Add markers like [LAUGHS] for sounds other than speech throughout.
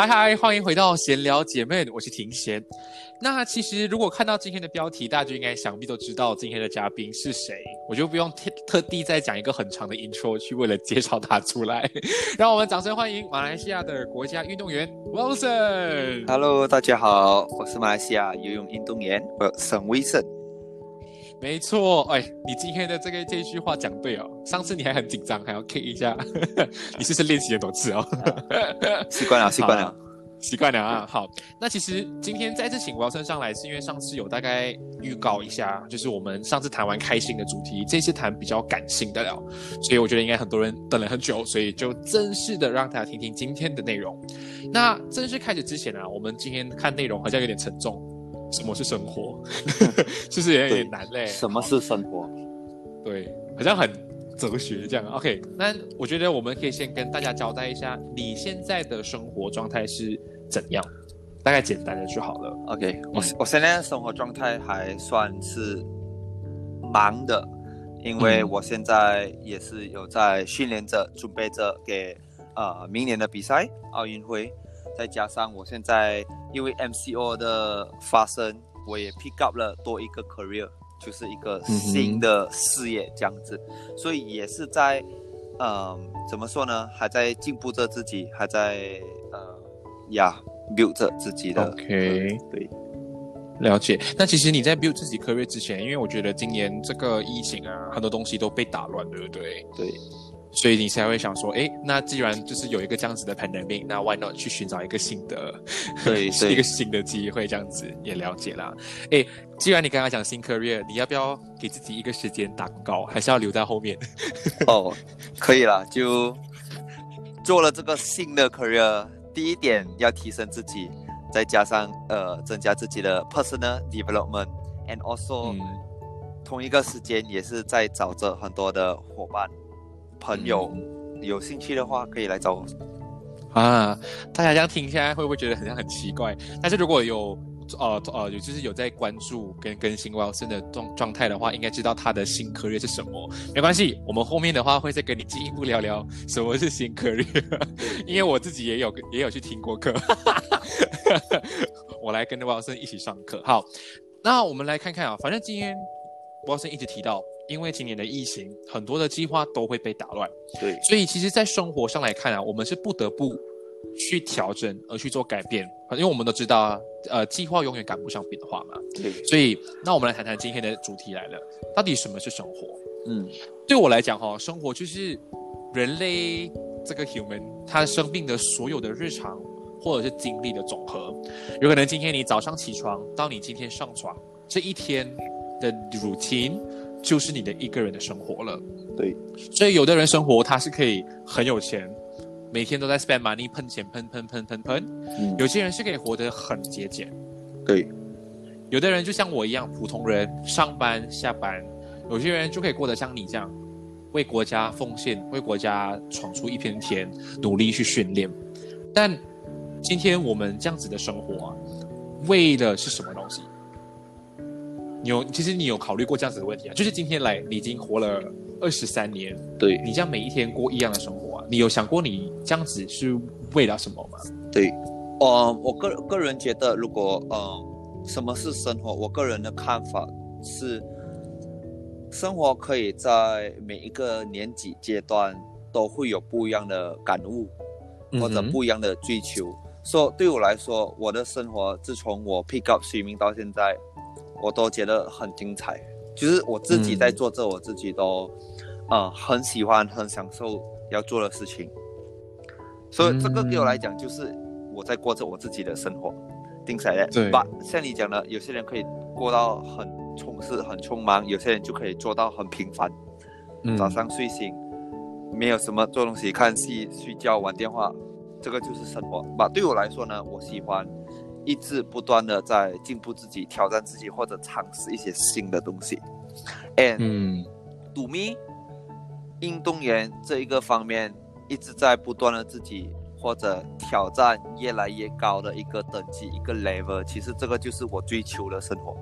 嗨嗨，欢迎回到闲聊姐妹，我是庭贤。那其实如果看到今天的标题，大家就应该想必都知道今天的嘉宾是谁，我就不用特特地再讲一个很长的 intro 去为了介绍他出来。[LAUGHS] 让我们掌声欢迎马来西亚的国家运动员 Wilson。Hello，大家好，我是马来西亚游泳运动员 Wilson。没错，哎，你今天的这个这句话讲对哦。上次你还很紧张，还要 K 一下，[LAUGHS] 你是不是练习很多次哦？[LAUGHS] 习惯了，[LAUGHS] 习惯了，习惯了啊。好，那其实今天再次请我要升上来，是因为上次有大概预告一下，就是我们上次谈完开心的主题，这次谈比较感性的了，所以我觉得应该很多人等了很久，所以就正式的让大家听听今天的内容。那正式开始之前呢，我们今天看内容好像有点沉重。什么是生活？[LAUGHS] 其实也有点难嘞。什么是生活？对，好像很哲学这样。OK，那我觉得我们可以先跟大家交代一下，你现在的生活状态是怎样？大概简单的就好了。OK，我我现在的生活状态还算是忙的，因为我现在也是有在训练着，准备着给呃明年的比赛奥运会。再加上我现在因为 MCO 的发生，我也 pick up 了多一个 career，就是一个新的事业这样子，所以也是在，嗯，怎么说呢？还在进步着自己，还在呃呀 build 着自己的。OK，对，了解。那其实你在 build 自己 career 之前，因为我觉得今年这个疫情啊，很多东西都被打乱，对不对？对。所以你才会想说，哎，那既然就是有一个这样子的 pandemic，那 why not 去寻找一个新的，对，[LAUGHS] 是一个新的机会，这样子也了解啦。哎，既然你刚刚讲新 career，你要不要给自己一个时间打广告，还是要留在后面？[LAUGHS] [LAUGHS] 哦，可以啦，就做了这个新的 career，第一点要提升自己，再加上呃增加自己的 personal development，and also 同一个时间也是在找着很多的伙伴。朋友有兴趣的话，可以来找我啊！大家这样听下来，会不会觉得很像很奇怪？但是如果有呃呃有就是有在关注跟更新 Wilson 的状状态的话，应该知道他的新科略是什么。没关系，我们后面的话会再跟你进一步聊聊什么是新科略，因为我自己也有也有去听过课，[LAUGHS] 我来跟 Wilson 一起上课。好，那我们来看看啊，反正今天 Wilson 一直提到。因为今年的疫情，很多的计划都会被打乱。对，所以其实，在生活上来看啊，我们是不得不去调整而去做改变。因为我们都知道啊，呃，计划永远赶不上变化嘛。对，所以那我们来谈谈今天的主题来了，到底什么是生活？嗯，对我来讲哈，生活就是人类这个 human 他生病的所有的日常或者是经历的总和。有可能今天你早上起床到你今天上床这一天的 routine。就是你的一个人的生活了，对。所以有的人生活他是可以很有钱，每天都在 spend money 喷钱喷喷喷喷喷。嗯。有些人是可以活得很节俭，对。有的人就像我一样普通人，上班下班。有些人就可以过得像你这样，为国家奉献，为国家闯出一片天，努力去训练。但今天我们这样子的生活啊，为的是什么东西？你有其实你有考虑过这样子的问题啊？就是今天来，你已经活了二十三年，对你这样每一天过一样的生活啊，你有想过你这样子是为了什么吗？对，呃，我个个人觉得，如果呃，什么是生活？我个人的看法是，生活可以在每一个年纪阶段都会有不一样的感悟，或者不一样的追求。说、对我来说，我的生活自从我 pick up 水明到现在，我都觉得很精彩。就是我自己嗯在做这，我自己都，呃，很喜欢、很享受要做的事情。所以这个对我来讲，就是我在过着我自己的生活。定下来，对把像你讲的，有些人可以过到很充实、很匆忙，有些人就可以做到很平凡。嗯早上睡醒，没有什么做东西，看戏、睡觉、玩电话，这个就是生活。吧，对我来说呢，我喜欢一直不断的在进步自己、挑战自己，或者尝试一些新的东西。And 嗯 to me，运动员这一个方面一直在不断的自己或者挑战越来越高的一个等级、一个 level。其实这个就是我追求的生活，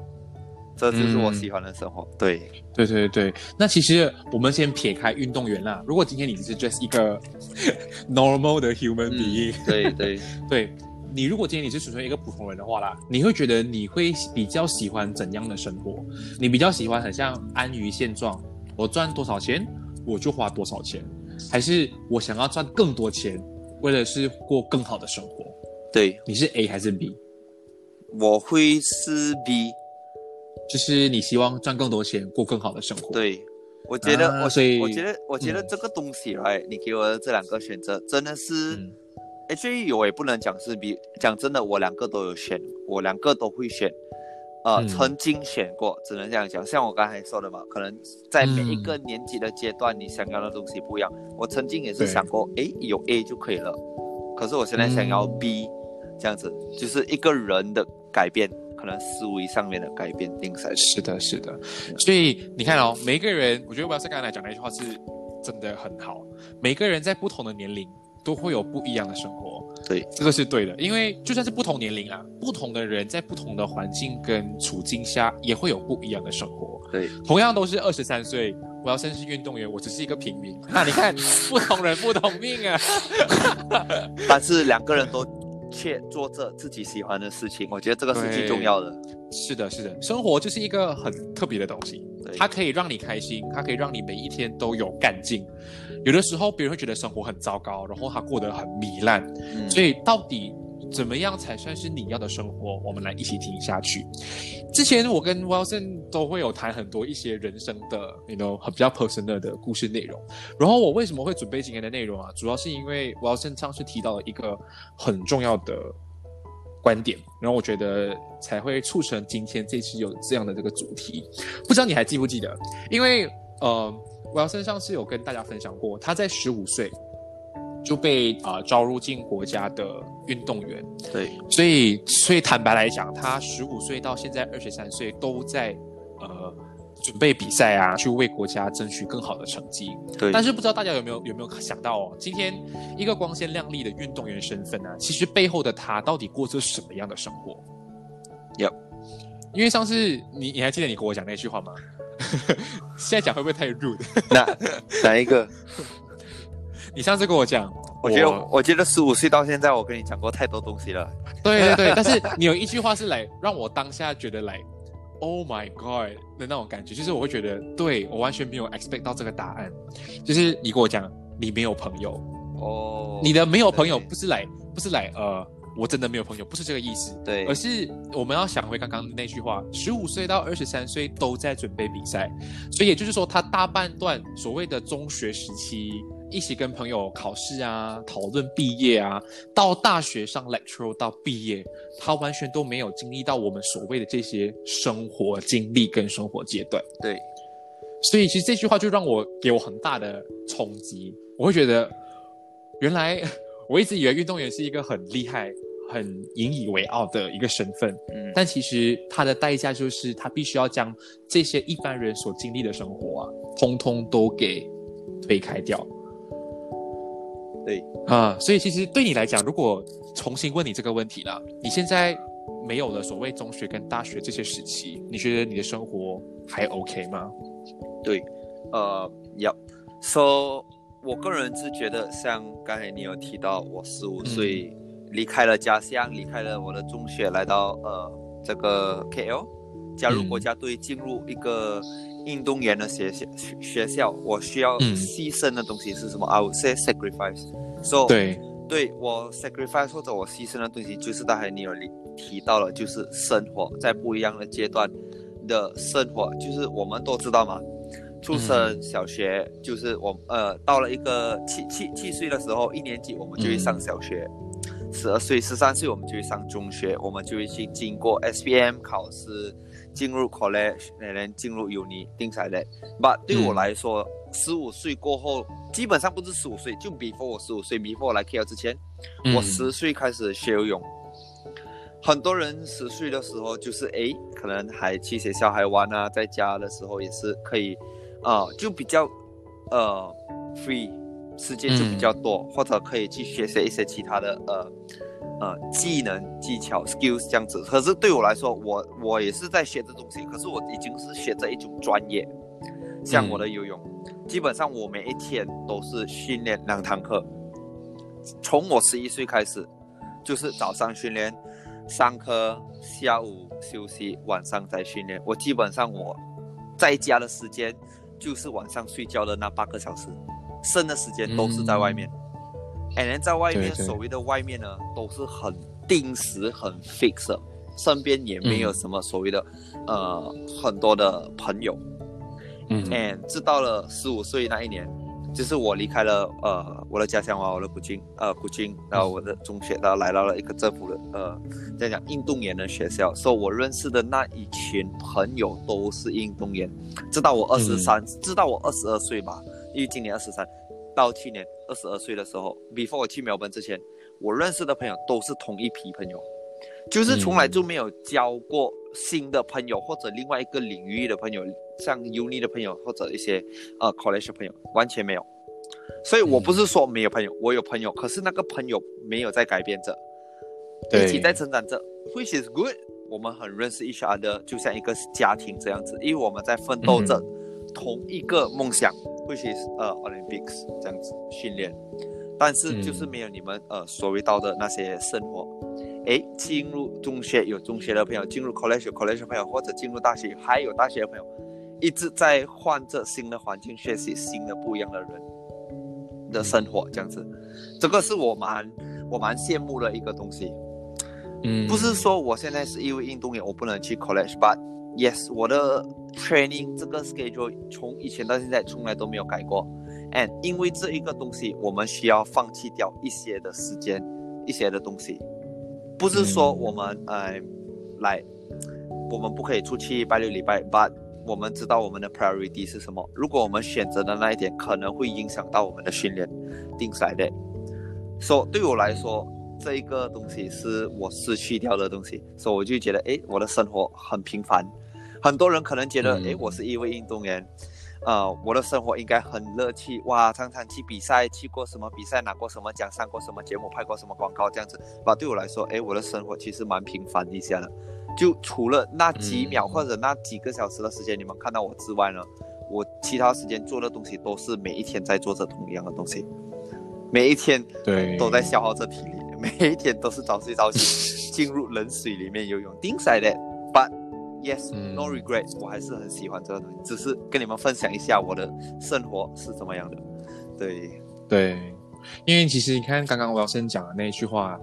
这就是我嗯喜欢的生活。对，对对对，那其实我们先撇开运动员啦，如果今天你只是 just 一个 [LAUGHS] normal 的 human 嗯 being，、，对对。对 [LAUGHS] 你如果今天你是纯粹一个普通人的话啦，你会觉得你会比较喜欢怎样的生活？你比较喜欢很像安于现状，我赚多少钱我就花多少钱，还是我想要赚更多钱，为了是过更好的生活？对，你是 A 还是 B？我会是 B。就是你希望赚更多钱，过更好的生活。，对，我觉得我、啊所以我觉得我觉得嗯这个东西来、你给我的这两个选择真的是，所以我也不能讲是比讲真的，我两个都有选，我两个都会选。呃，嗯曾经选过，只能这样讲。像我刚才说的嘛，可能在每一个年级的阶段，你想要的东西不一样。我曾经也是想过，哎，有 A 就可以了。可是我现在想要嗯 B，、这样子就是一个人的改变，可能思维上面的改变，定下来。是的，是的。所以你看哦，每一个人，我觉得我要是刚才来讲那句话是真的很好。每个人在不同的年龄都会有不一样的生活，对，这个是对的。因为就算是不同年龄啊，不同的人在不同的环境跟处境下，也会有不一样的生活。对，同样都是二十三岁，我要甚至是运动员，我只是一个平民。[LAUGHS] 那你看，不同人不同命啊。[LAUGHS] 但是两个人都却做着自己喜欢的事情，我觉得这个是最重要的。是的，是的，生活就是一个很特别的东西，它可以让你开心，它可以让你每一天都有干劲。有的时候别人会觉得生活很糟糕，然后他过得很糜烂，嗯所以到底怎么样才算是你要的生活？我们来一起听下去。之前我跟 Wilson 都会有谈很多一些人生的，you know，很比较 personal 的故事内容。然后我为什么会准备今天的内容啊？主要是因为 Wilson 上次提到了一个很重要的观点，然后我觉得才会促成今天这次有这样的这个主题。不知道你还记不记得？因为呃，Wilson 上次有跟大家分享过，他在十五岁就被啊、呃招入进国家的运动员，对，所以所以坦白来讲，他十五岁到现在二十三岁都在呃准备比赛啊，去为国家争取更好的成绩。对，但是不知道大家有没有有没有想到哦，今天一个光鲜亮丽的运动员身份啊，其实背后的他到底过着什么样的生活？有，因为上次你你还记得你跟我讲那句话吗？[LAUGHS] 现在讲会不会太 rude？[LAUGHS] 哪哪一个？[LAUGHS] 你上次跟我讲，我觉得，我觉得十五岁到现在，我跟你讲过太多东西了。对对对，但是你有一句话是来让我当下觉得来，Oh my God 的那种感觉，就是我会觉得，对我完全没有 expect 到这个答案，就是你跟我讲你没有朋友，哦，你的没有朋友不是来不是来呃，我真的没有朋友，不是这个意思，对。而是我们要想回刚刚的那句话，十五岁到二十三岁都在准备比赛，所以也就是说，他大半段所谓的中学时期，一起跟朋友考试啊，讨论毕业啊，到大学上 lecture 到毕业，他完全都没有经历到我们所谓的这些生活经历跟生活阶段。对，所以其实这句话就让我给我很大的冲击，我会觉得，原来 [LAUGHS] 我一直以为运动员是一个很厉害、很引以为傲的一个身份，嗯，但其实他的代价就是他必须要将这些一般人所经历的生活啊，通通都给推开掉。对。啊，所以其实对你来讲，如果重新问你这个问题啦，你现在没有了所谓中学跟大学这些时期，你觉得你的生活还 OK 吗？对，呃，要说，我个人是觉得，像刚才你有提到，我十五岁离开了家乡，离开了我的中学，来到呃这个 KL，加入国家队，进入一个运动员的学校学校，我需要牺牲的东西是什么？I would say sacrifice。So 对，对我 sacrifice 或者我牺牲的东西，就是刚才你有提到了，就是生活在不一样的阶段的生活，就是我们都知道嘛。出生小学就是我呃，到了一个七七七岁的时候，一年级我们就会上小学；十二岁、十三岁我们就会上中学，我们就会去经过 S P M 考试，进入 college，然后进入 uni 定下来。But 对我来说，十五岁过后，基本上不是十五岁，就 before 我十五岁，before 我来 KL 之前，我十岁开始学游泳。很多人十岁的时候就是诶，可能还去学校还玩啊，在家的时候也是可以。啊，就比较，呃，free，时间就比较多，或者可以去学习一些其他的呃呃技能、技巧、skills 这样子。可是对我来说，我我也是在学这东西，可是我已经是学这一种专业，像我的游泳，基本上我每一天都是训练两堂课，从我十一岁开始，就是早上训练，上课，下午休息，晚上再训练。我基本上我在家的时间。就是晚上睡觉的那八个小时，剩的时间都是在外面。and 在外面所谓的外面呢，都是很定时、很 fix，身边也没有什么所谓的呃很多的朋友。嗯，and 直到了十五岁那一年。就是我离开了呃我的家乡啊，我的古晋呃古晋，然后我的中学，然后来到了一个政府的呃在讲运动员的学校，所以我认识的那一群朋友都是运动员。直到我二十三，直到我二十二岁吧，因为今年二十三，到去年二十二岁的时候，before 我去苗本之前，我认识的朋友都是同一批朋友，就是从来就没有交过新的朋友或者另外一个领域的朋友。像 uni 的朋友或者一些呃 college 的朋友完全没有，所以我不是说没有朋友，我有朋友，可是那个朋友没有在改变着，一起在成长着，which is good。我们很认识 each other，就像一个家庭这样子，因为我们在奋斗着同一个梦想，which is 呃 Olympics 这样子训练，但是就是没有你们呃所谓到的那些生活。诶，进入中学有中学的朋友，进入 college 有 college 的朋友，或者进入大学还有大学的朋友。一直在换着新的环境，学习新的不一样的人的生活，这样子，这个是我蛮我蛮羡慕的一个东西。嗯，不是说我现在是因为运动员，我不能去 college，but yes，我的 training 这个 schedule 从以前到现在从来都没有改过。and 因为这一个东西，我们需要放弃掉一些的时间，一些的东西，不是说我们呃来，我们不可以出去拜六礼拜，but 我们知道我们的 priority 是什么。如果我们选择的那一点可能会影响到我们的训练，定下来的。说对我来说，这一个东西是我失去掉的东西，所以我就觉得，哎，我的生活很平凡。很多人可能觉得，哎，我是一位运动员，呃，我的生活应该很乐趣，哇，常常去比赛，去过什么比赛，拿过什么奖，上过什么节目，拍过什么广告，这样子。吧，对我来说，哎，我的生活其实蛮平凡一下的。就除了那几秒或者那几个小时的时间，你们看到我之外呢，我其他时间做的东西都是每一天在做着同样的东西，每一天对都在消耗着体力，每一天都是早睡早起，[LAUGHS] 进入冷水里面游泳。定下来的，But yes, no regrets 我还是很喜欢这个东西，只是跟你们分享一下我的生活是怎么样的。对对，因为其实你看刚刚我要先讲的那一句话。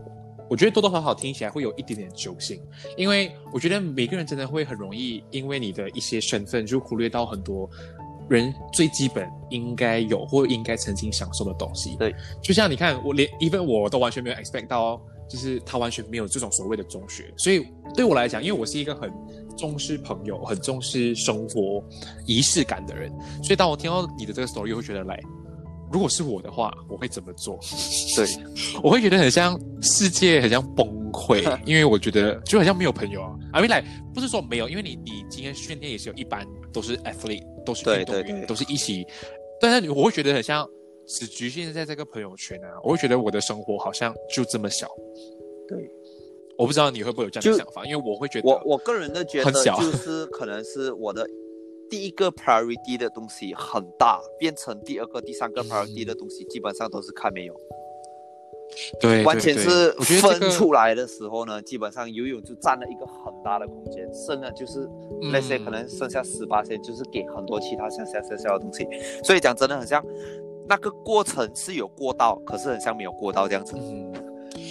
我觉得多多少少听起来会有一点点揪心，因为我觉得每个人真的会很容易因为你的一些身份，就忽略到很多人最基本应该有或应该曾经享受的东西。对，就像你看，我连 even 我都完全没有 expect 到，就是他完全没有这种所谓的中学。所以对我来讲，因为我是一个很重视朋友、很重视生活仪式感的人，所以当我听到你的这个 story，会觉得来。如果是我的话，我会怎么做？对，[LAUGHS] 我会觉得很像世界，很像崩溃，[LAUGHS] 因为我觉得就好像没有朋友啊。I mean，不是说没有，因为你你今天训练也是有一般都是 athlete，都是运动员，都是一起。但是我会觉得很像只局限在这个朋友圈啊，我会觉得我的生活好像就这么小。对，我不知道你会不会有这样的想法，因为我会觉得我我个人的觉得就 [LAUGHS] 是可能是我的第一个 priority 的东西很大，变成第二个、第三个 priority 的东西，基本上都是看没有。对，完全是分出来的时候呢，基本上游泳就占了一个很大的空间，剩的就是嗯那些可能剩下十八线，就是给很多其他像小小小的东西。所以讲真的很像那个过程是有过道，可是很像没有过道这样子。嗯。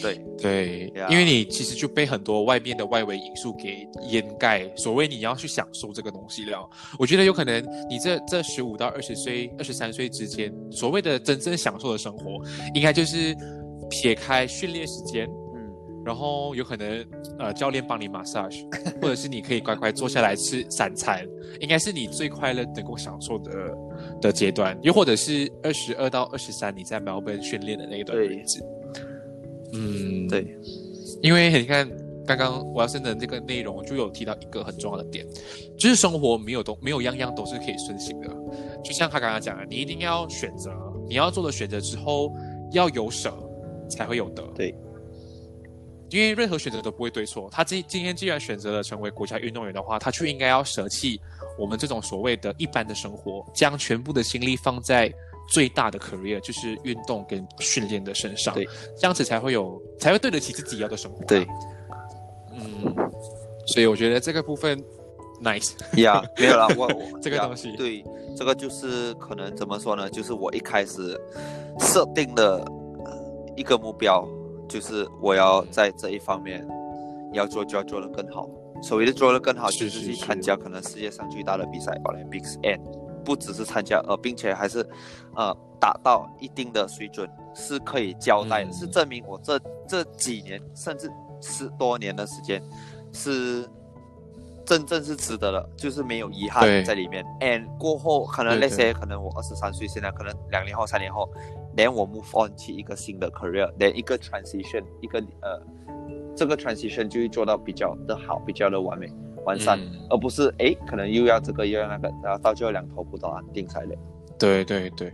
对对 Yeah 因为你其实就被很多外面的外围因素给掩盖，所谓你要去享受这个东西了。我觉得有可能你这这十五到二十岁、二十三岁之间，所谓的真正享受的生活，应该就是撇开训练时间，嗯，然后有可能呃教练帮你 massage，或者是你可以乖乖坐下来吃三餐，应该是你最快乐能够享受的的阶段。又或者是二十二到二十三你在 Melbourne 训练的那一段日子。嗯，对，因为你看，刚刚我要生的这个内容就有提到一个很重要的点，就是生活没有都没有样样都是可以顺心的。就像他刚刚讲的，你一定要选择，你要做的选择之后要有舍，才会有得。对，因为任何选择都不会对错。他今今天既然选择了成为国家运动员的话，他就应该要舍弃我们这种所谓的一般的生活，将全部的心力放在最大的 career，就是运动跟训练的身上。对，这样子才会有，才会对得起自己要的生活。对，嗯，所以我觉得这个部分 nice。呀 [LAUGHS] 没有啦，我我 [LAUGHS] 这个东西对，这个就是可能怎么说呢？就是我一开始设定的呃一个目标，就是我要在这一方面要做，就要做得更好。所谓的做得更好，就是去参加可能世界上最大的比赛 Olympics and 不只是参加，呃，并且还是呃达到一定的水准，是可以交代的，嗯。是证明我这这几年甚至十多年的时间是真正是值得的，就是没有遗对。憾在里面。And 过后可能那些可能我二十三岁，现在可能两年后、三年后，连我 move on 去一个新的 career，连一个 transition，一个呃这个 transition 就会做到比较的好，比较的完美完善，嗯而不是哎可能又要这个又要那个，然后到最后两头不到安定下来。对对对，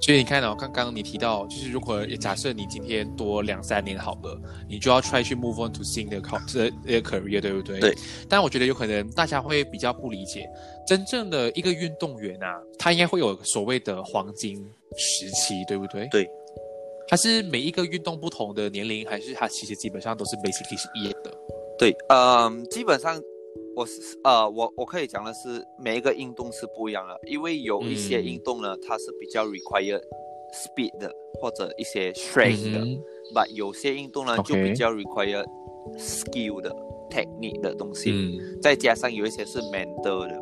所以你看哦，刚刚你提到，就是如果假设你今天多两三年好了，你就要 try 去 move on to 新的考这这个 career，对不对？对。但我觉得有可能大家会比较不理解，真正的一个运动员啊，他应该会有所谓的黄金时期，对不对？对。他是每一个运动不同的年龄，还是他其实基本上都是 basically 是一样的？对，嗯，基本上我是呃，我我可以讲的是，每一个运动是不一样的，因为有一些嗯。运动呢，它是比较 require speed 的，或者一些 strength 的，嗯但有些运动呢就比较 require skill 的 technique 的东西，嗯。再加上有一些是 mental 的。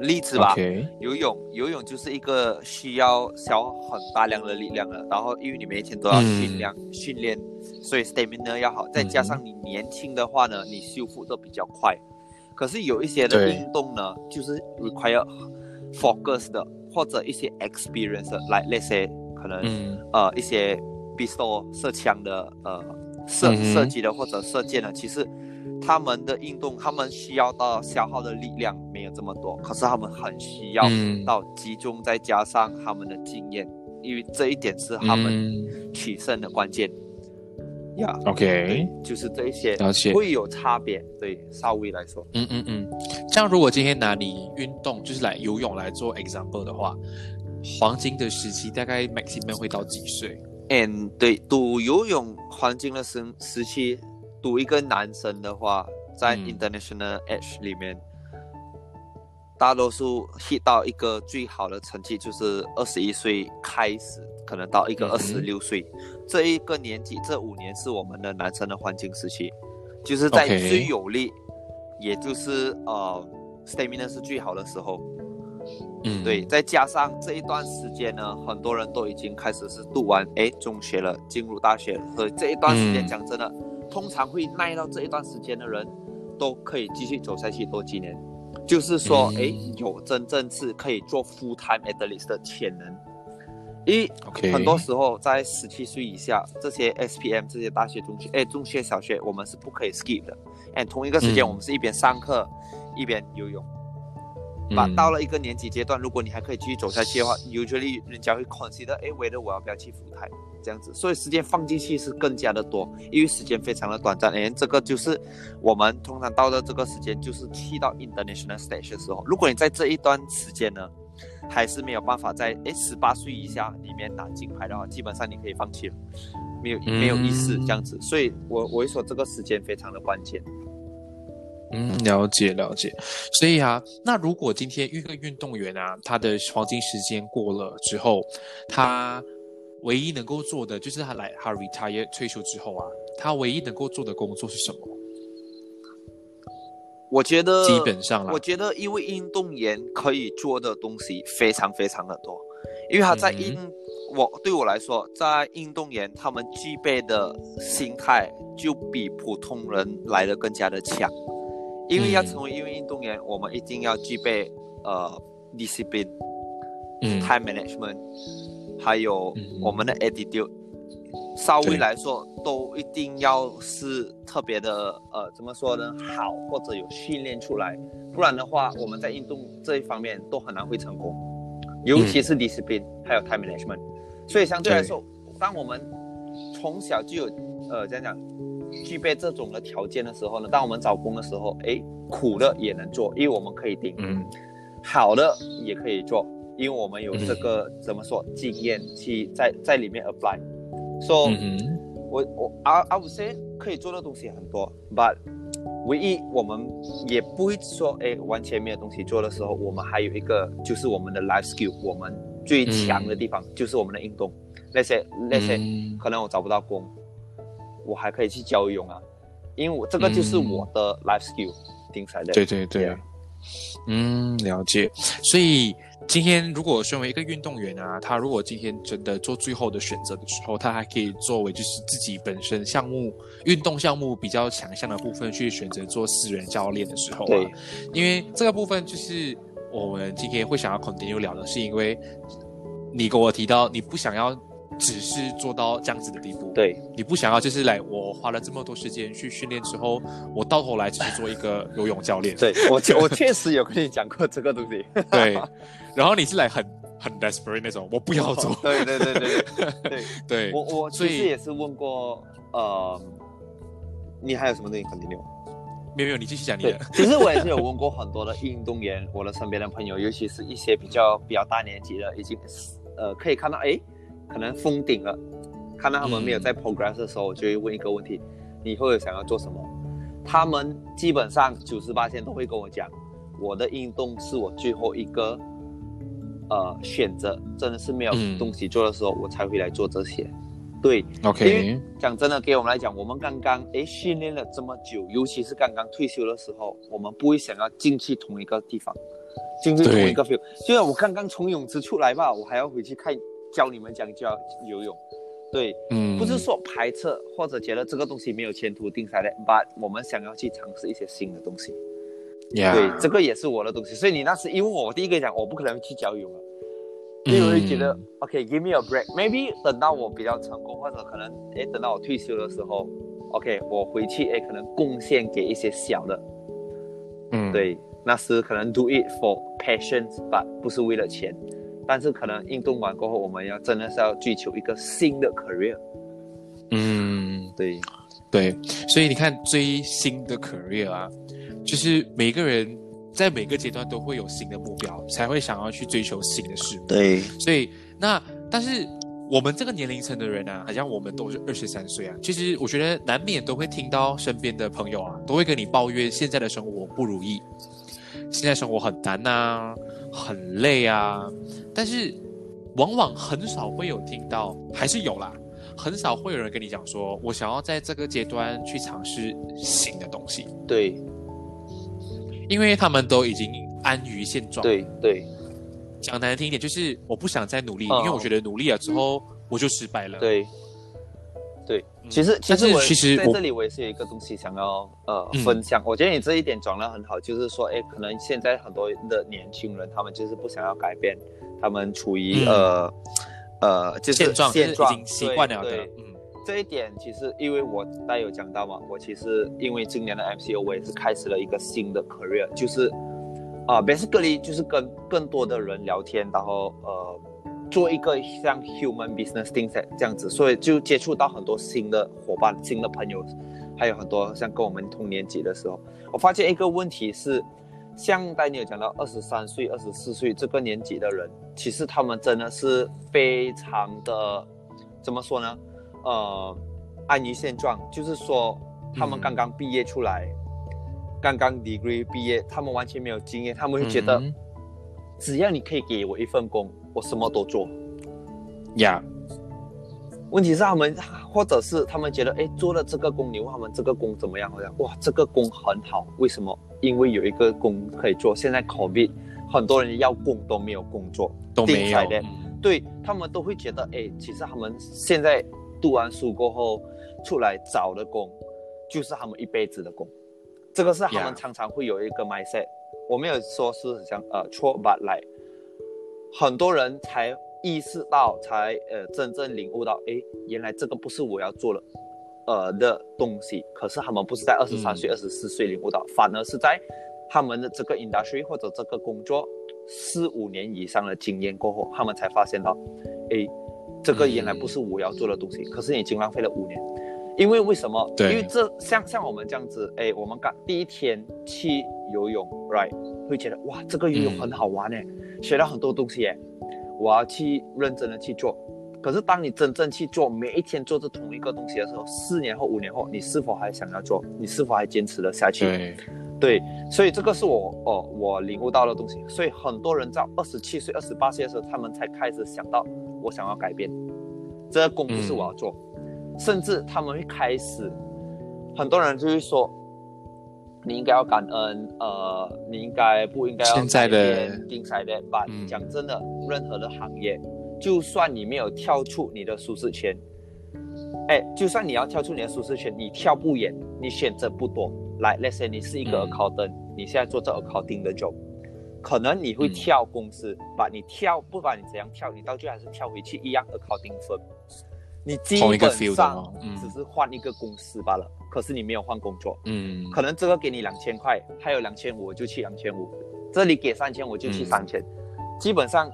例子吧游泳，游泳就是一个需要消耗很大量的力量的，然后因为你每天都要嗯。训练、训练，所以 stamina 要好，再加上你年轻的话呢，你修复的比较快。可是有一些的运动呢，就是 require focus 的，或者一些 experience 的，来那些可能、嗯。呃一些 pistol 射枪的呃射、射击的或者射箭的，其实他们的运动，他们需要到消耗的力量没有这么多，可是他们很需要嗯。到集中，再加上他们的经验，因为这一点是他们嗯。取胜的关键。呀、OK，就是这一些了解。会有差别，对稍微来说。嗯嗯嗯，这样如果今天拿你运动，就是来游泳来做 example 的话，黄金的时期大概 maximum 会到几岁？and 对赌游泳黄金的时时期，赌一个男生的话，在嗯。international edge 里面，大多数 hit 到一个最好的成绩就是二十一岁开始，可能到一个二十六岁、这一个年纪，这五年是我们的男生的黄金时期，就是在最有力也就是呃 stamina 是最好的时候。嗯，对，，再加上这一段时间呢，很多人都已经开始是读完哎中学了，进入大学了，所以这一段时间嗯讲真的，通常会耐到这一段时间的人，都可以继续走下去多几年。就是说，嗯哎、有真正是可以做 full time athlete 的潜能。因为 OK 很多时候在十七岁以下，这些 SPM 这些大学、中学，哎，中学、小学，我们是不可以 skip 的。哎，同一个时间，嗯我们是一边上课一边游泳。把到了一个年级阶段，如果你还可以继续走下去的话，usually 人家会 consider，哎，为了我要不要去福台这样子，所以时间放进去是更加的多，因为时间非常的短暂。哎，这个就是我们通常到的这个时间，就是去到 international stage 的时候，如果你在这一段时间呢，还是没有办法在诶十八岁以下里面拿金牌的话，基本上你可以放弃了，没有没有意思这样子。所以我我会说这个时间非常的关键。嗯，了解了解，所以啊，那如果今天一个运动员啊，他的黄金时间过了之后，他唯一能够做的就是他来他 retire 退休之后啊，他唯一能够做的工作是什么？我觉得基本上，我觉得因为运动员可以做的东西非常非常的多，因为他在运，我对我来说，在运动员他们具备的心态就比普通人来的更加的强。因为要成为一位运动员，我们一定要具备呃 discipline，嗯，time management，还有我们的 attitude，稍微来说都一定要是特别的呃，怎么说呢？好或者有训练出来，不然的话，我们在运动这一方面都很难会成功，尤其是 discipline 还有 time management。所以相对来说，当我们从小就有呃，这样讲。具备这种的条件的时候呢，当我们找工的时候，哎，苦的也能做，因为我们可以顶；嗯，好的也可以做，因为我们有这个怎么说经验去在在里面 apply。说，我我阿阿五 say 可以做的东西很多，but 唯一我们也不会说哎完全没有东西做的时候，我们还有一个就是我们的 life skill，我们最强的地方就是我们的运动。那些那些可能我找不到工。我还可以去教游泳啊，因为我这个就是我的 life skill，顶彩的。对对对，嗯，了解。所以今天如果身为一个运动员啊，他如果今天真的做最后的选择的时候，他还可以作为就是自己本身项目运动项目比较强项的部分去选择做私人教练的时候啊，因为这个部分就是我们今天会想要 continue 聊的，是因为你跟我提到你不想要。只是做到这样子的地步，对，你不想要就是来，我花了这么多时间去训练之后，我到头来只是做一个游泳教练。对我，[LAUGHS] 我确实有跟你讲过这个东西。对，[LAUGHS] 然后你是来很很 desperate 那种，我不要做。对对对对对 [LAUGHS] 对。我我其实也是问过，呃，你还有什么东西肯定有？没有没有，你继续讲你的。其实我也是有问过很多的运动员，我的身边的朋友，尤其是一些比较比较大年纪的，已经呃可以看到，哎。可能封顶了，看到他们没有在 progress 的时候，我就会问一个问题：你以后想要做什么？他们基本上九十八天都会跟我讲，我的运动是我最后一个呃选择，真的是没有东西做的时候，我才会来做这些。对，OK。因为讲真的，给我们来讲，我们刚刚诶训练了这么久，尤其是刚刚退休的时候，我们不会想要进去同一个地方，进去同一个 feel。就像我刚刚从泳池出来吧，我还要回去看。教你们讲教游泳，对，嗯，不是说排斥或者觉得这个东西没有前途定下来，but 我们想要去尝试一些新的东西，对，这个也是我的东西。所以你那时因为我第一个讲，我不可能去教游泳了，因为我会觉得，OK，give me a break，maybe 等到我比较成功，或者可能，哎，等到我退休的时候，OK，我回去，哎，可能贡献给一些小的，嗯，对，那时可能 do it for passion，but 不是为了钱。但是可能运动完过后，我们要真的是要追求一个新的 career。嗯，对，对，所以你看追新的 career 啊，就是每个人在每个阶段都会有新的目标，才会想要去追求新的事物。对，所以那但是我们这个年龄层的人啊，好像我们都是二十三岁啊，其实我觉得难免都会听到身边的朋友啊，都会跟你抱怨现在的生活不如意，现在生活很难呐。很累啊，但是往往很少会有听到，还是有啦，很少会有人跟你讲说，我想要在这个阶段去尝试新的东西。对，因为他们都已经安于现状。对对，讲难听一点，就是我不想再努力，因为我觉得努力了之后我就失败了。对。对，其实其实我其实在这里我也是有一个东西想要呃分享。我觉得你这一点讲得很好，就是说，哎，可能现在很多的年轻人，他们就是不想要改变，他们处于呃呃就是现状，现状已经习惯了的。嗯，这一点其实因为我大有讲到嘛，我其实因为今年的 MCO，我也是开始了一个新的 career，就是啊，basically 就是跟更多的人聊天，然后呃，做一个像 human business things 这样子，所以就接触到很多新的伙伴、新的朋友，还有很多像跟我们同年级的时候，我发现一个问题是，像丹尼有讲到二十三岁、二十四岁这个年纪的人，其实他们真的是非常的，怎么说呢？呃，安于现状，就是说他们刚刚毕业出来。刚刚 degree 毕业，他们完全没有经验，他们会觉得，只要你可以给我一份工，我什么都做。呀，问题是他们，或者是他们觉得，哎，做了这个工，你问他们这个工怎么样？好像哇，这个工很好，为什么？因为有一个工可以做。现在 COVID，很多人要工都没有工作，都没有。对他们都会觉得，哎，其实他们现在读完书过后出来找的工，就是他们一辈子的工。这个是他们常常会有一个 mindset，我没有说是像呃错，but like 很多人才意识到，才呃真正领悟到，哎，原来这个不是我要做的，呃的东西。可是他们不是在二十三岁、二十四岁领悟到，反而是在他们的这个 industry 或者这个工作四五年以上的经验过后，他们才发现到，哎，这个原来不是我要做的东西。可是已经浪费了五年。因为为什么？对，因为这像像我们这样子，哎，我们刚第一天去游泳，right，会觉得哇，这个游泳很好玩哎，学到很多东西耶，我要去认真的去做。可是当你真正去做，每一天做着同一个东西的时候，四年后、五年后，你是否还想要做？你是否还坚持的下去？对，对，所以这个是我哦，我领悟到的东西。所以很多人在二十七岁、二十八岁的时候，他们才开始想到，我想要改变，这个工作是我要做。甚至他们会开始，很多人就会说，你应该要感恩，呃，你应该不应该要现在的竞赛的吧？讲真的，任何的行业，就算你没有跳出你的舒适圈，哎，就算你要跳出你的舒适圈，你跳不远，你选择不多。来，Let's say 你是一个 accountant，你现在做这 accounting 的 job，可能你会跳公司，把你跳，不管你怎样跳，你到最后还是跳回去一样 accounting firm。你基本上只是换一个公司罢了，可是你没有换工作。嗯，可能这个给你两千块，还有两千五，我就去两千五；这里给三千，我就去三千。基本上，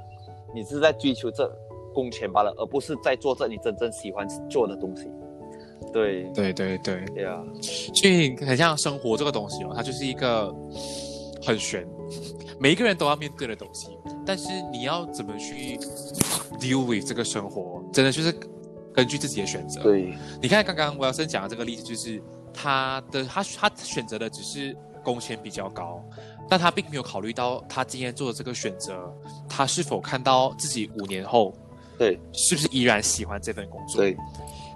你是在追求这工钱罢了，而不是在做这你真正喜欢做的东西。对，对对对，对啊。所以很像生活这个东西哦，它就是一个很悬，[LAUGHS] 每一个人都要面对的东西。但是你要怎么去 deal with 这个生活，真的就是。根据自己的选择，对，你看刚刚我要先讲的这个例子，就是他的他他选择的只是工钱比较高，但他并没有考虑到他今天做的这个选择，他是否看到自己五年后，对，是不是依然喜欢这份工作？对，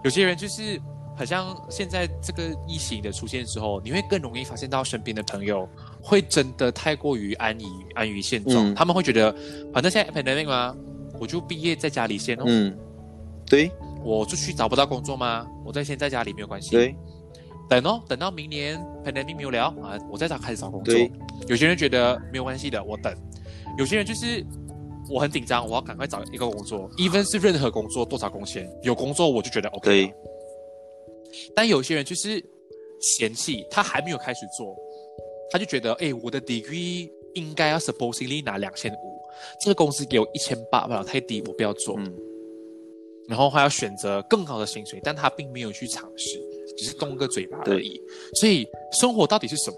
有些人就是好像现在这个疫情的出现之后，你会更容易发现到身边的朋友会真的太过于安于安于现状，他们会觉得反正现在 pandemic 吗？我就毕业在家里先哦，嗯，对。我出去找不到工作吗？我在先在家里没有关系。对，等哦，等到明年 pandemic 没有了啊，我再找开始找工作。有些人觉得没有关系的，我等。有些人就是我很紧张，我要赶快找一个工作，even 是任何工作多少工钱，有工作我就觉得 OK。但有些人就是嫌弃，他还没有开始做，他就觉得，哎，我的 degree 应该要 supposedly 拿两千五，这个公司给我一千八，不了太低，我不要做。嗯。然后还要选择更高的薪水，但他并没有去尝试，只是动个嘴巴而已。所以生活到底是什么？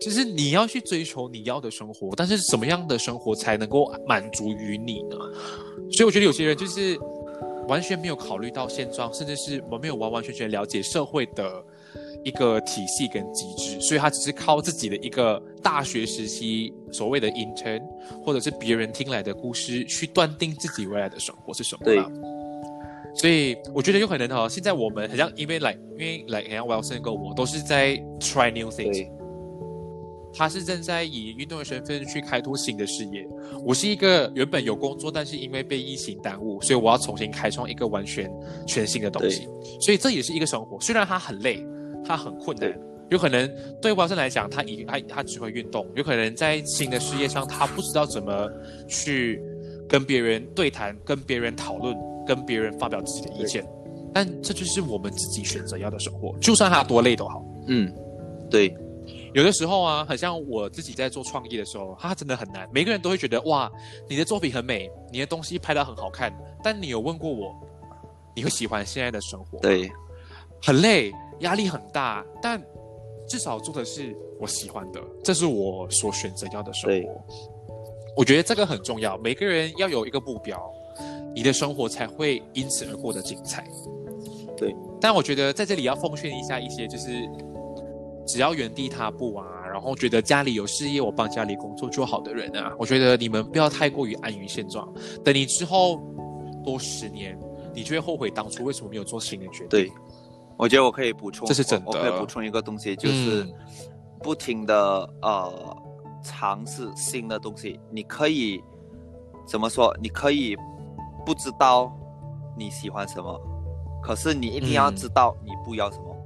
就是你要去追求你要的生活，但是什么样的生活才能够满足于你呢？所以我觉得有些人就是完全没有考虑到现状，甚至是我没有完完全全了解社会的。一个体系跟机制，所以他只是靠自己的一个大学时期所谓的 intern，或者是别人听来的故事去断定自己未来的生活是什么。对。所以我觉得有可能哈，现在我们好像因为来，因为来，好像 Wilson 跟我都是在 try new things。他是正在以运动员身份去开拓新的事业。我是一个原本有工作，但是因为被疫情耽误，所以我要重新开创一个完全全新的东西。所以这也是一个生活，虽然他很累。他很困难，有可能对华生来讲，他以他他只会运动，有可能在新的事业上，他不知道怎么去跟别人对谈、跟别人讨论、跟别人发表自己的意见。但这就是我们自己选择要的生活，就算他多累都好。嗯，对。有的时候啊，很像我自己在做创意的时候，它真的很难。每个人都会觉得哇，你的作品很美，你的东西拍得很好看，但你有问过我，你会喜欢现在的生活？对，很累，压力很大，但至少做的是我喜欢的，这是我所选择要的生活。我觉得这个很重要，每个人要有一个目标，你的生活才会因此而过得精彩。对，但我觉得在这里要奉劝一下一些，就是只要原地踏步啊，然后觉得家里有事业，我帮家里工作就好的人啊，我觉得你们不要太过于安于现状。等你之后多十年，你就会后悔当初为什么没有做新的决定。对，我觉得我可以补充，这是真的。我可以补充一个东西，就是不停的呃尝试新的东西。你可以怎么说？你可以不知道你喜欢什么。可是你一定要知道你不要什么，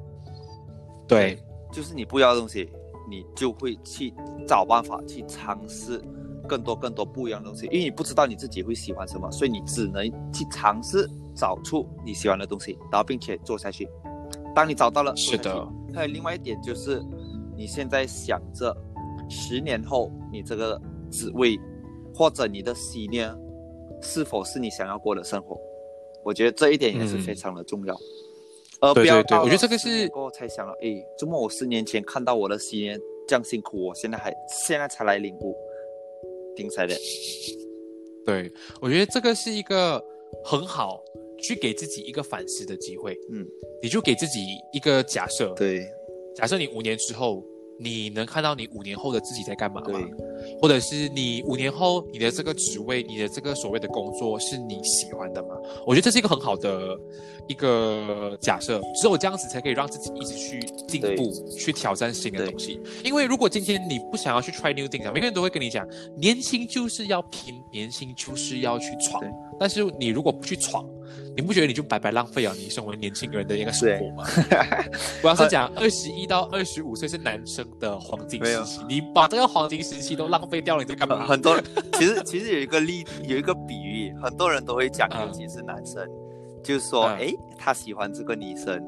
对，就是你不要的东西，你就会去找办法去尝试更多更多不一样的东西，因为你不知道你自己会喜欢什么，所以你只能去尝试找出你喜欢的东西，然后并且做下去。当你找到了，是的。还有另外一点就是，你现在想着十年后你这个职位或者你的信念是否是你想要过的生活。我觉得这一点也是非常的重要，而不要对，我觉得这个是过后才想到，哎，怎么我十年前看到我的十年这样辛苦，我现在还现在才来领悟，顶彩的。对，我觉得这个是一个很好去给自己一个反思的机会。嗯，你就给自己一个假设，对，假设你五年之后。你能看到你五年后的自己在干嘛吗？或者是你五年后你的这个职位，你的这个所谓的工作是你喜欢的吗？我觉得这是一个很好的一个假设，只有这样子才可以让自己一直去进步，去挑战新的东西。因为如果今天你不想要去 try new things，每个人都会跟你讲，年轻就是要拼，年轻就是要去闯。但是你如果不去闯，你不觉得你就白白浪费了你身为年轻人的一个生活吗？[LAUGHS] 我要是讲二十一到二十五岁是男生的黄金时期，你把这个黄金时期都浪费掉了，你在干嘛？很多人其实其实有一个例有一个比喻，很多人都会讲，尤其是男生，就是说，哎，他喜欢这个女生。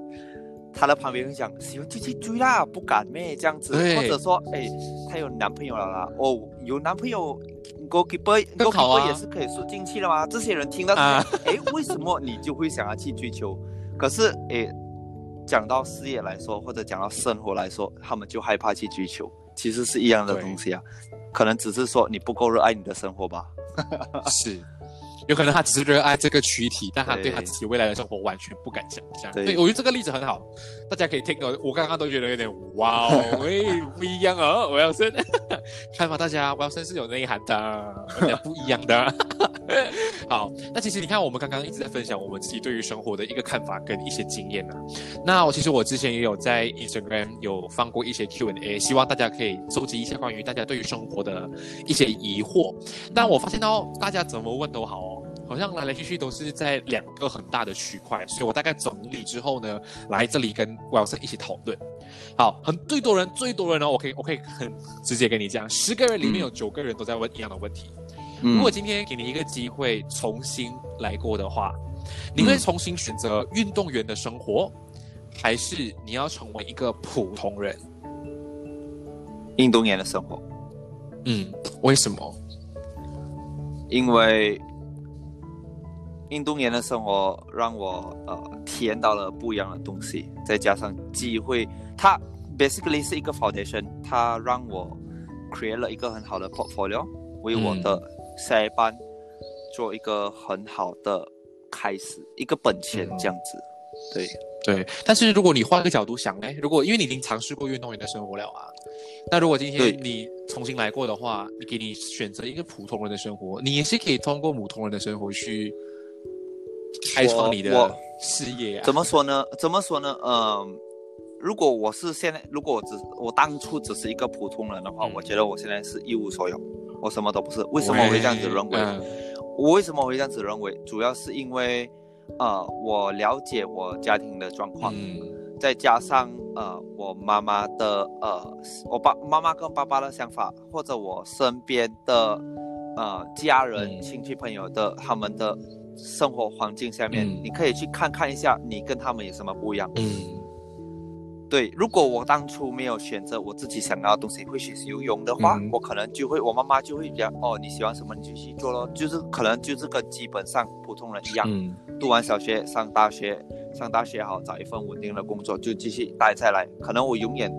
他的旁边会讲喜欢就去追啦，不敢咩这样子，或者说哎，他有男朋友了啦，哦，有男朋友，goalkeeper，goalkeeper 也是可以输进去的吗？这些人听到哎，为什么你就会想要去追求？可是哎，讲到事业来说，或者讲到生活来说，他们就害怕去追求，其实是一样的东西啊，可能只是说你不够热爱你的生活吧。[LAUGHS] 是。有可能他只是热爱这个躯体，但他对他自己未来的生活完全不敢想象。对，我觉得这个例子很好，大家可以听。我我刚刚都觉得有点哇哦，喂，不一样哦，我要生，看法大家，我要生是有内涵的，不一样的。[LAUGHS] 好，那其实你看，我们刚刚一直在分享我们自己对于生活的一个看法跟一些经验呢。那我其实我之前也有在 Instagram 有放过一些 Q&A，希望大家可以收集一下关于大家对于生活的一些疑惑。但我发现到大家怎么问都好哦。好像来来去去都是在两个很大的区块，所以我大概整理之后呢，来这里跟 Wilson 一起讨论。好，很最多人最多人呢，我可以我可以很直接跟你讲，十个人里面有九个人都在问一样的问题。如果今天给你一个机会重新来过的话，你会重新选择运动员的生活，还是你要成为一个普通人？运动员的生活。嗯，为什么？因为。印度年的生活让我呃体验到了不一样的东西，再加上机会，它 basically 是一个 foundation，它让我 create 了一个很好的 portfolio，为我的下一班做一个很好的开始，一个本钱这样子。对对，但是如果你换个角度想呢？如果因为你已经尝试过运动员的生活了啊，那如果今天你重新来过的话，你给你选择一个普通人的生活，你也是可以通过普通人的生活去。开创你的事业，怎么说呢？怎么说呢？嗯，如果我是现在，如果我只我当初只是一个普通人的话，我觉得我现在是一无所有，我什么都不是。为什么我会这样子认为？我为什么会这样子认为？主要是因为，呃，我了解我家庭的状况，再加上呃，我妈妈的呃，我爸妈妈跟爸爸的想法，或者我身边的呃家人、亲戚、朋友的他们的。生活环境下面，你可以去看看一下，你跟他们有什么不一样。嗯，对，如果我当初没有选择我自己想要的东西，会学习游泳的话，嗯我可能就会，我妈妈就会讲，哦，你喜欢什么你就去做咯，就是可能就是跟基本上普通人一样，嗯读完小学上大学，上大学好找一份稳定的工作，就继续待下来。可能我永远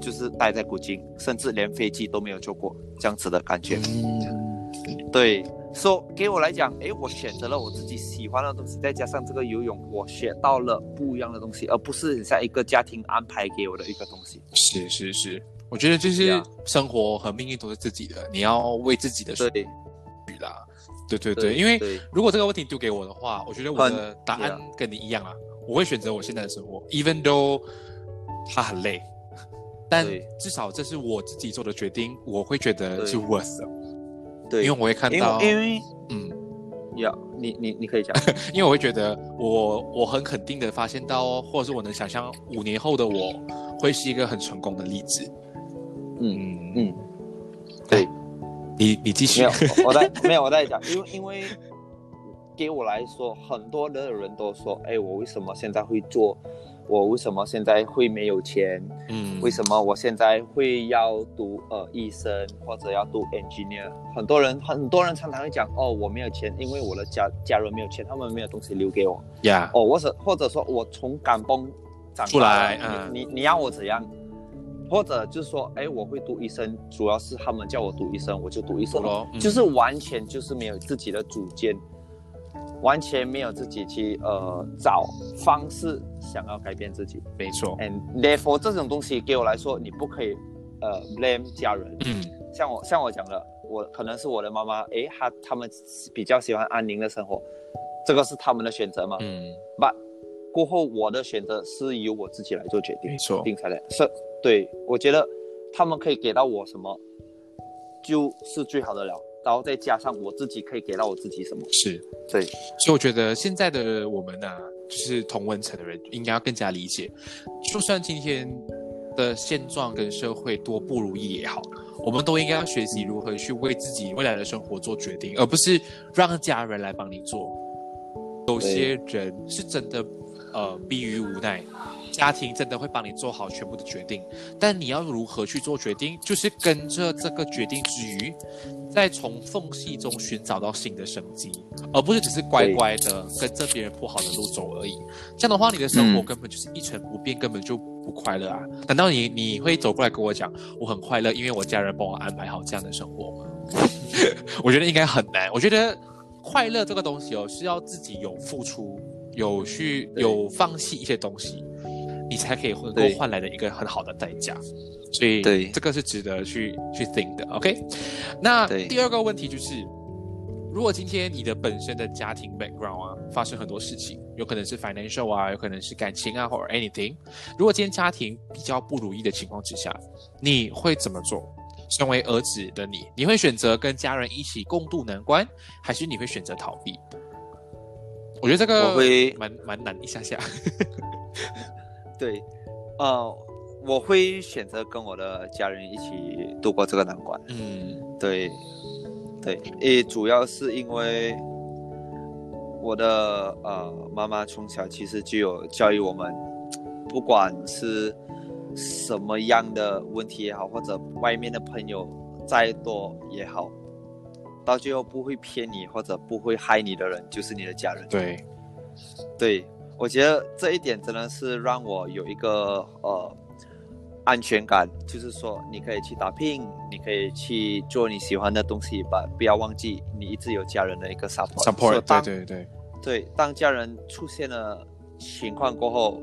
就是待在古今，甚至连飞机都没有坐过，这样子的感觉。嗯，对，说、给我来讲，诶，我选择了我自己喜欢的东西，再加上这个游泳，我学到了不一样的东西，而不是很像一个家庭安排给我的一个东西。是是是，我觉得就是生活和命运都是自己的，你要为自己的对。许啦。对对对，因为如果这个问题丢给我的话，我觉得我的答案跟你一样啊，我会选择我现在的生活，even though 它很累，但至少这是我自己做的决定，我会觉得对。是 worth 的，对，因为我会看因到，为因为嗯，要，你你你可以讲，[LAUGHS] 因为我会觉得我我很肯定的发现到哦，或者是我能想象五年后的我会是一个很成功的例子。嗯嗯，嗯，对。你你继续没有，我在 [LAUGHS] 没有我在讲，因为因为给我来说，很多的人都说，哎，我为什么现在会做？我为什么现在会没有钱？嗯为什么我现在会要读呃医生或者要读 engineer？很多人很多人常常会讲，哦，我没有钱，因为我的家家人没有钱，他们没有东西留给我。呀哦，或者或者说我从港崩长出来嗯你你你要我怎样？或者就是说，哎，我会读医生，主要是他们叫我读医生，我就读医生咯嗯就是完全就是没有自己的主见，完全没有自己去呃找方式想要改变自己。没错，And therefore 这种东西给我来说，你不可以呃 blame 家人。嗯像我像我讲的，我可能是我的妈妈，诶，她他们比较喜欢安宁的生活，这个是他们的选择嘛。嗯，But 过后我的选择是由我自己来做决定没，错，定下来是，对我觉得他们可以给到我什么，就是最好的了。然后再加上我自己可以给到我自己什么，是，对。所以我觉得现在的我们啊，就是同文层的人，应该要更加理解，就算今天的现状跟社会多不如意也好，我们都应该要学习如何去为自己未来的生活做决定，而不是让家人来帮你做。有些人是真的，呃，逼于无奈，家庭真的会帮你做好全部的决定，但你要如何去做决定，就是跟着这个决定之余，再从缝隙中寻找到新的生机，而不是只是乖乖的跟着别人铺好的路走而已。这样的话，你的生活嗯根本就是一成不变，根本就不快乐啊！难道你你会走过来跟我讲我很快乐，因为我家人帮我安排好这样的生活吗？[LAUGHS] 我觉得应该很难。我觉得快乐这个东西哦，是要自己有付出，有去有放弃一些东西，你才可以能够换来的一个很好的代价。所以对这个是值得去去 think 的。OK，那第二个问题就是，如果今天你的本身的家庭 background 啊发生很多事情，有可能是 financial 啊，有可能是感情啊，或者 anything，如果今天家庭比较不如意的情况之下，你会怎么做？身为儿子的你，你会选择跟家人一起共度难关，还是你会选择逃避？我觉得这个我会蛮蛮难一下下。对，呃，我会选择跟我的家人一起度过这个难关。嗯对，对，也主要是因为我的呃妈妈从小其实就有教育我们，不管是什么样的问题也好，或者外面的朋友再多也好，到最后不会骗你或者不会害你的人就是你的家人。对，对，我觉得这一点真的是让我有一个呃安全感，就是说你可以去打拼，你可以去做你喜欢的东西吧，不要忘记你一直有家人的一个 support。support，对对对，对，当家人出现了情况过后，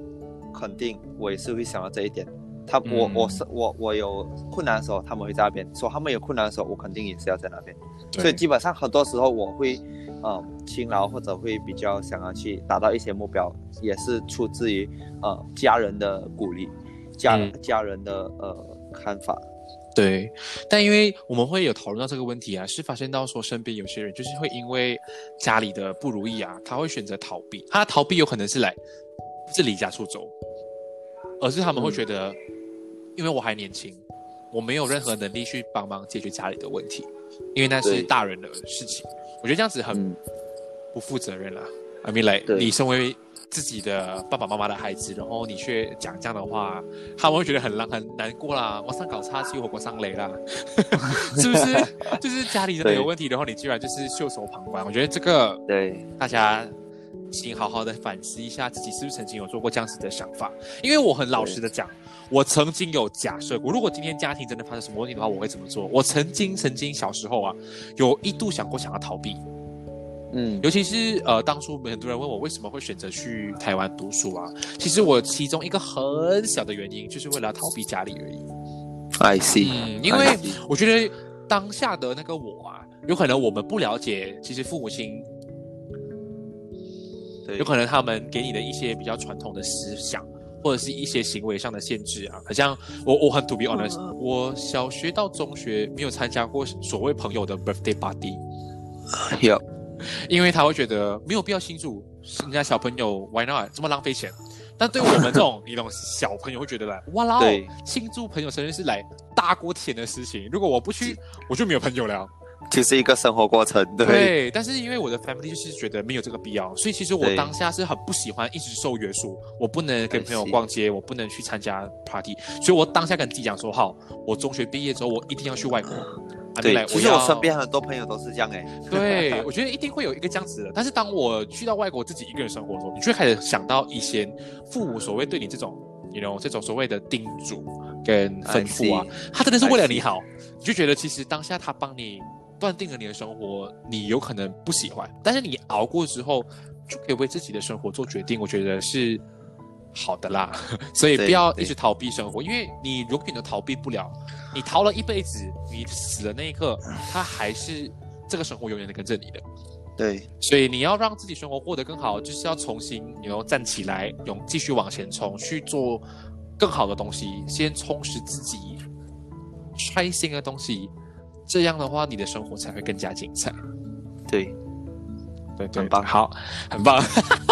肯定我也是会想到这一点。他我嗯我是我我有困难的时候，他们会在那边；说他们有困难的时候，我肯定也是要在那边。所以基本上很多时候我会，呃，勤劳或者会比较想要去达到一些目标，也是出自于呃家人的鼓励，家、嗯家人的呃看法。对，但因为我们会有讨论到这个问题啊，是发现到说身边有些人就是会因为家里的不如意啊，他会选择逃避。他逃避有可能是来不是离家出走，而是他们会觉得，因为我还年轻，我没有任何能力去帮忙解决家里的问题，因为那是大人的事情。我觉得这样子很嗯，不负责任啦。I mean，来，对你身为自己的爸爸妈妈的孩子，然后你却讲这样的话，他们会觉得很难很难过啦。我上搞叉去火锅上雷啦，[LAUGHS] 是不是？[LAUGHS] 就是家里真的有问题，然后你居然就是袖手旁观。我觉得这个对大家请好好的反思一下自己是不是曾经有做过这样子的想法。因为我很老实的讲，我曾经有假设过，如果今天家庭真的发生什么问题的话，我会怎么做？我曾经曾经小时候啊，有一度想过想要逃避。嗯，尤其是呃，当初很多人问我为什么会选择去台湾读书啊，其实我其中一个很小的原因，就是为了逃避家里而已。I see，嗯，因为我觉得当下的那个我啊，有可能我们不了解，其实父母亲对有可能他们给你的一些比较传统的思想，或者是一些行为上的限制啊，好像我我很 to be honest，我小学到中学没有参加过所谓朋友的 birthday party。有因为他会觉得没有必要庆祝人家小朋友 why not 这么浪费钱。但对我们这种你懂小朋友会觉得来，哇啦，庆祝朋友生日是来大过天的事情。如果我不去，我就没有朋友了。就是一个生活过程，对对，但是因为我的 family 就是觉得没有这个必要，所以其实我当下是很不喜欢一直受约束，我不能跟朋友逛街，我不能去参加 party，所以我当下跟自己讲说，好，我中学毕业之后我一定要去外国。对其实我身边很多朋友都是这样哎，对，我觉得一定会有一个这样子的。但是当我去到外国自己一个人生活的时候，你就会开始想到以前父母所谓对你这种，you know 这种所谓的叮嘱跟吩咐啊他真的是为了你好，你就觉得其实当下他帮你断定了你的生活，你有可能不喜欢，但是你熬过之后，就可以为自己的生活做决定。我觉得是。好的啦，[LAUGHS] 所以不要一直逃避生活，因为你永远都逃避不了。你逃了一辈子，你死的那一刻，他还是这个生活永远的跟着你的。对所以你要让自己生活过得更好，就是要重新，你要站起来，勇继续往前冲，去做更好的东西，先充实自己，开心的东西。这样的话，你的生活才会更加精彩。对，对对，很棒好，很棒，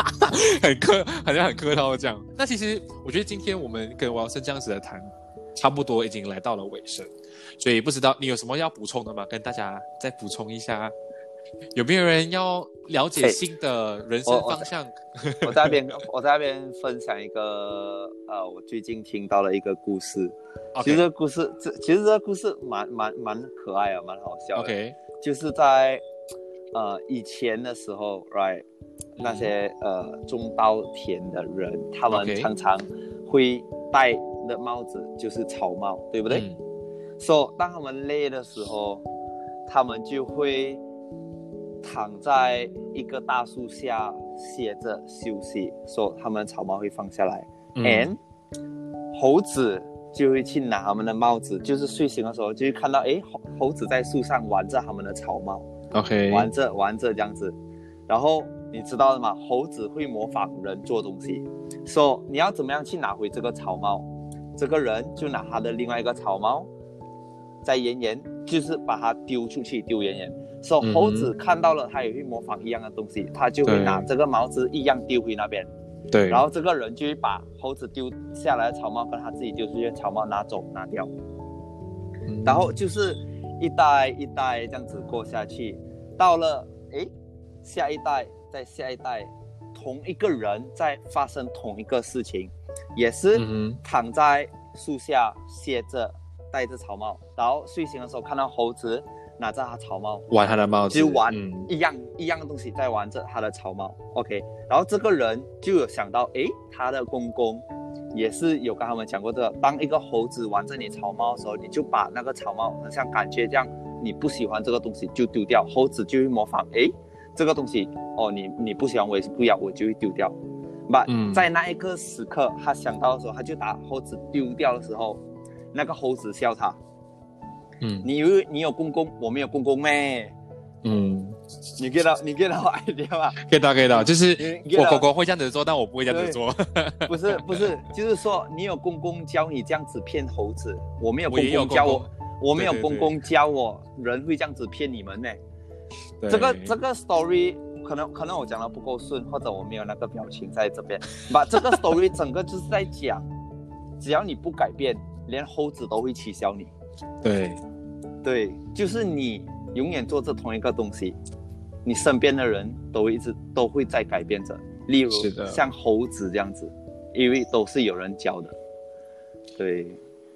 [LAUGHS] 很客，好像很客套这样。那其实我觉得今天我们跟王生这样子的谈，差不多已经来到了尾声，所以不知道你有什么要补充的吗？跟大家再补充一下，有没有人要了解哎新的人生方向？[LAUGHS] 我在那边我在那边分享一个呃，我最近听到了一个故事，其实这个故事这其实这个故事蛮蛮蛮可爱啊，蛮好笑的。OK，就是在呃以前的时候，right，那些呃种稻田的人，他们常常会戴的帽子就是草帽，对不对？嗯。所以当他们累的时候，他们就会躺在一个大树下歇着休息，所以他们草帽会放下来。嗯 and 猴子就会去拿他们的帽子，就是睡醒的时候就会看到，诶，猴猴子在树上玩着他们的草帽，OK，玩着玩着这样子。然后你知道的嘛，猴子会模仿人做东西，说、so, 你要怎么样去拿回这个草帽？这个人就拿他的另外一个草帽，在远远就是把它丢出去，丢远远。所、so, 嗯哼。猴子看到了，他也会模仿一样的东西，他就会拿这个帽子一样丢回那边。对，然后这个人就会把猴子丢下来的草帽跟他自己丢出去的草帽拿走拿掉，嗯。然后就是一代一代这样子过下去，到了诶下一代再下一代，同一个人在发生同一个事情，也是嗯躺在树下歇着，戴着草帽，然后睡醒的时候看到猴子拿着他草帽，玩他的帽子，就玩嗯。一样、一样的东西在玩着他的草帽，OK，然后这个人就有想到，诶，他的公公也是有跟他们讲过这个，当一个猴子玩着你草帽的时候，你就把那个草帽，好像感觉这样，你不喜欢这个东西就丢掉，猴子就会模仿，诶，这个东西哦，你你不喜欢我也是不要，我就会丢掉。把、嗯。在那一个时刻，他想到的时候，他就把猴子丢掉的时候，那个猴子笑他，嗯你以为你有公公，我没有公公咩？嗯，你 get 到你 get 到 idea 吗？get 到 get 到，就是我狗狗会这样子做，但我不会这样子做。不是不是，就是说你有公公教你这样子骗猴子，我没有公公教我，公公我没有公公教我，人会这样子骗你们呢？这个这个 story 可能可能我讲的不够顺，或者我没有那个表情在这边，[LAUGHS] 把这个 story 整个就是在讲，只要你不改变，连猴子都会取消你。对对，就是你永远做着同一个东西，你身边的人都一直都会在改变着，例如像猴子这样子，因为都是有人教的。对，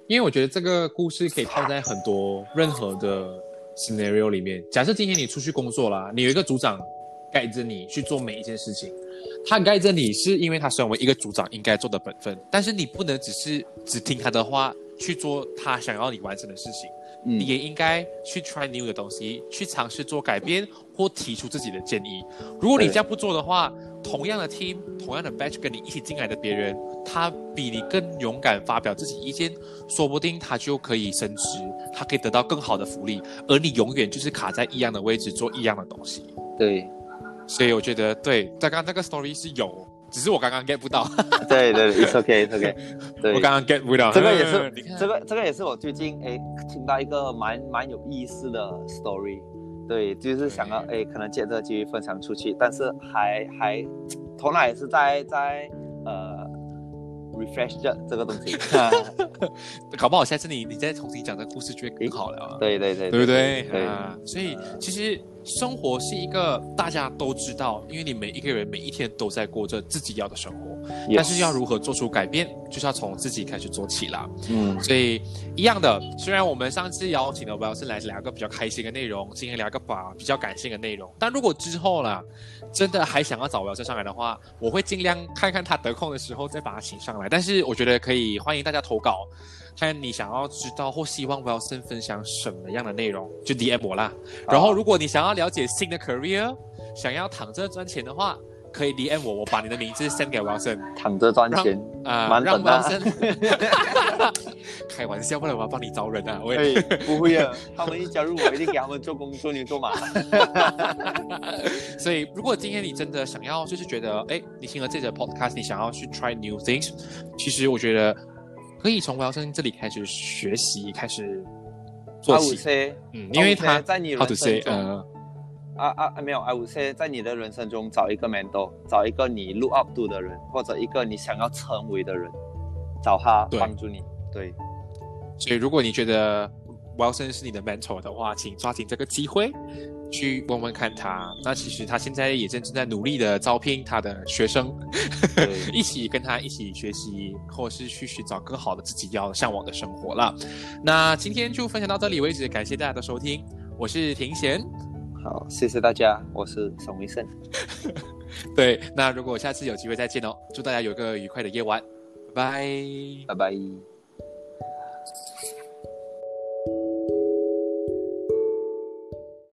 因为我觉得这个故事可以套在很多任何的 scenario 里面。假设今天你出去工作啦，你有一个组长带着你去做每一件事情，他盖着你是因为他身为一个组长应该做的本分，但是你不能只是只听他的话去做他想要你完成的事情，嗯你也应该去 try new 的东西，去尝试做改变或提出自己的建议。如果你对这样不做的话，同样的 team、同样的 batch 跟你一起进来的别人，他比你更勇敢发表自己意见，说不定他就可以升职，他可以得到更好的福利，而你永远就是卡在一样的位置做一样的东西。对所以我觉得，对，刚刚那个 story 是有，只是我刚刚 get 不到，[LAUGHS] 对对，it's okay，it's okay。对，我刚刚 get 不到。这个也嗯是 [LAUGHS] 这个这个也是我最近诶听到一个蛮蛮有意思的 story，对，就是想要诶可能借这个机会分享出去，但是还还头脑也是在在呃 refresh 着这个东西，[LAUGHS] 搞不好下次你你再重新讲这个故事就会更好了啊。对对对对不对？对，啊，所以其实生活是一个大家都知道，因为你每一个人每一天都在过着自己要的生活，但是要如何做出改变，就是要从自己开始做起啦。嗯所以一样的，虽然我们上次邀请了 Wilson 来聊个比较开心的内容，今天聊个把比较感性的内容，但如果之后啦，真的还想要找 Wilson 上来的话，我会尽量看看他得空的时候再把他请上来。但是我觉得可以欢迎大家投稿，看你想要知道或希望 Wilson 分享什么样的内容，就 DM 我啦。然后如果你想要了解新的 career，想要躺着赚钱的话，可以 DM 我，我把你的名字 [LAUGHS] send 给 Wilson。躺着赚钱，啊，蛮让 Wilson [LAUGHS] 开玩笑，不然我要帮你招人啊！我也哎，不会啊，[LAUGHS] 他们一加入我一定给他们做工做牛做马，所以，如果今天你真的想要，就是觉得，哎，你听了这则 podcast，你想要去 try new things，其实我觉得可以从 Wilson 这里开始学习，开始做 I 起。say，嗯，因为 I 他在你人生中。呃，啊啊啊！没有，I would say，在你的人生中找一个 mentor，找一个你 look up to 的人，或者一个你想要成为的人，找他帮助你。对，所以如果你觉得 Wilson 是你的 mentor 的话，请抓紧这个机会去问问看他。那其实他现在也正正在努力的招聘他的学生，[LAUGHS] 一起跟他一起学习，或是去寻找更好的自己要向往的生活了。那今天就分享到这里为止，感谢大家的收听，我是庭贤。好，谢谢大家，我是沈维胜，[LAUGHS] 对，那如果下次有机会再见哦，祝大家有个愉快的夜晚，拜拜。拜拜。